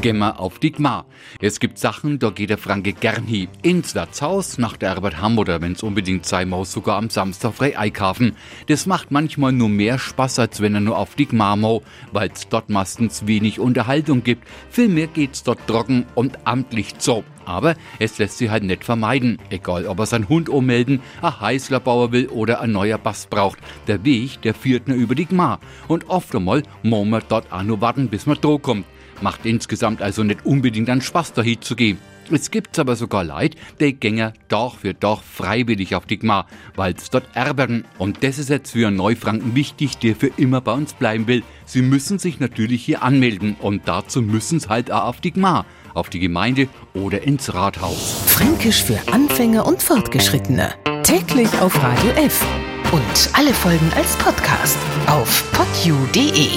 Gehen wir auf die Gmar. Es gibt Sachen, da geht der Franke gern hin. Ins Wirtshaus, nach der Arbeit haben oder wenn's unbedingt sein muss, sogar am Samstag frei einkaufen. Das macht manchmal nur mehr Spaß, als wenn er nur auf die Gmar mau, weil's dort meistens wenig Unterhaltung gibt. Vielmehr geht's dort trocken und amtlich zu. Aber es lässt sich halt nicht vermeiden. Egal, ob er seinen Hund ummelden, ein Heißler bauen will oder ein neuer Bass braucht. Der Weg, der führt nur über die Gmar. Und oft einmal muss man dort auch nur warten, bis man droh kommt. Macht insgesamt also nicht unbedingt einen Spaß, dahin zu gehen. Es gibt aber sogar Leid, die gänger doch für doch freiwillig auf die Gmar, weil's dort erbern. Und das ist jetzt für Neufranken wichtig, der für immer bei uns bleiben will. Sie müssen sich natürlich hier anmelden und dazu müssen sie halt auch auf die Gmar, auf die Gemeinde oder ins Rathaus. Fränkisch für Anfänger und Fortgeschrittene. Täglich auf Radio F. Und alle Folgen als Podcast auf podu.de.